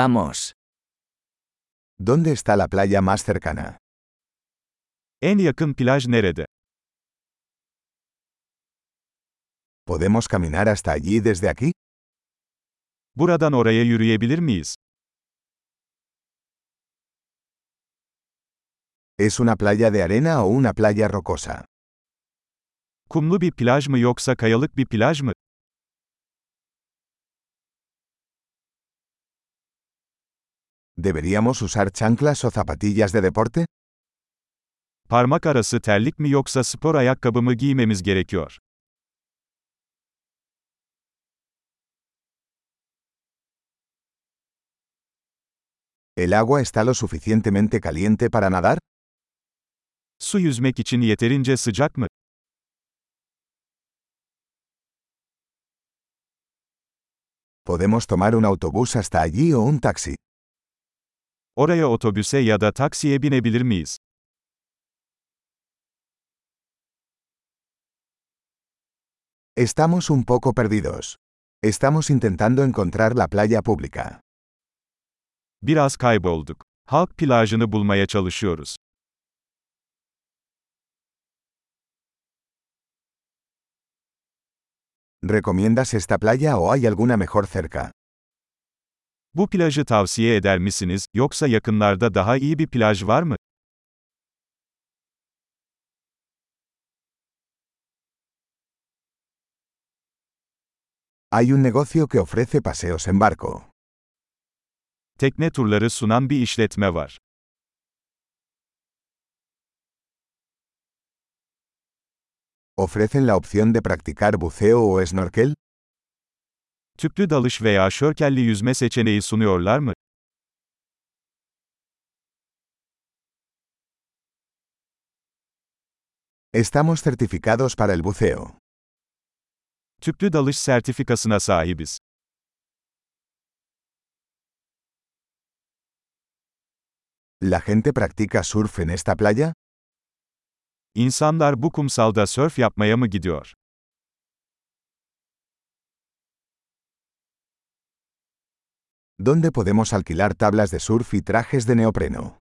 Vamos. ¿Dónde está la playa más cercana? En yakın plaj nerede? ¿Podemos caminar hasta allí desde aquí? Buradan oraya yürüyebilir miyiz? ¿Es una playa de arena o una playa rocosa? Kumlu bir plaj mı yoksa kayalık bir plaj mı? ¿Deberíamos usar chanclas o zapatillas de deporte? Parmak arası terlik mi yoksa spor ayakkabı mı giymemiz gerekiyor? ¿El agua está lo suficientemente caliente para nadar? Su yüzmek için yeterince sıcak mı? ¿Podemos tomar un autobús hasta allí o un taxi? Oraya otobüse ya da taksiye binebilir miyiz? Estamos un poco perdidos. Estamos intentando encontrar la playa pública. Biraz kaybolduk. Halk plajını bulmaya çalışıyoruz. ¿Recomiendas esta playa o hay alguna mejor cerca? Bu plajı tavsiye eder misiniz, yoksa yakınlarda daha iyi bir plaj var mı? Hay un negocio que ofrece paseos en barco. Tekne turları sunan bir işletme var. ¿Ofrecen la opción de practicar buceo o snorkel? Tüplü dalış veya şörkelli yüzme seçeneği sunuyorlar mı? Estamos certificados para el buceo. Tüplü dalış sertifikasına sahibiz. ¿La gente practica surf en esta playa? İnsanlar bu kumsalda sörf yapmaya mı gidiyor? ¿Dónde podemos alquilar tablas de surf y trajes de neopreno?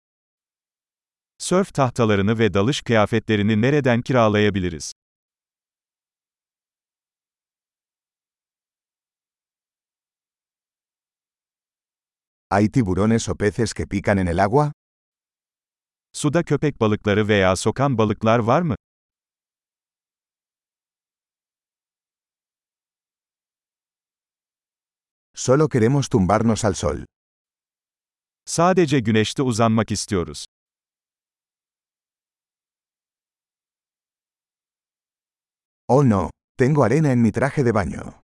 Sörf tahtalarını ve dalış kıyafetlerini nereden kiralayabiliriz? ¿Hay tiburones o peces que pican en el agua? Suda köpek balıkları veya sokan balıklar var mı? Solo queremos tumbarnos al sol. Sadece güneşte uzanmak istiyoruz. Oh no, tengo arena en mi traje de baño.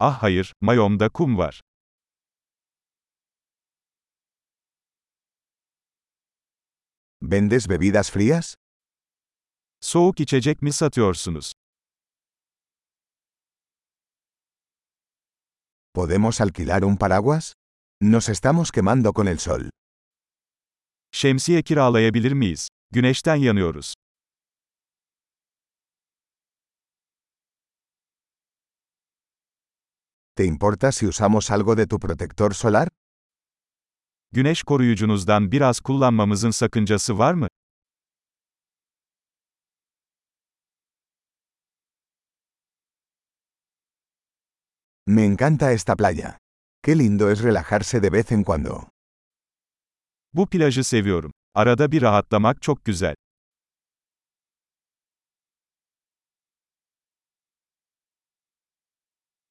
Ah hayır, mayomda kum var. ¿Vendes bebidas frías? Soğuk içecek mi satıyorsunuz? ¿Podemos alquilar un paraguas? Nos estamos quemando con el sol. Şemsiye kiralayabilir miyiz? Güneşten yanıyoruz. ¿Te importa si usamos algo de tu protector solar? Güneş koruyucunuzdan biraz kullanmamızın sakıncası var mı? Me encanta esta playa. Qué lindo es relajarse de vez en cuando. Bu plajı seviyorum. Arada bir rahatlamak çok güzel.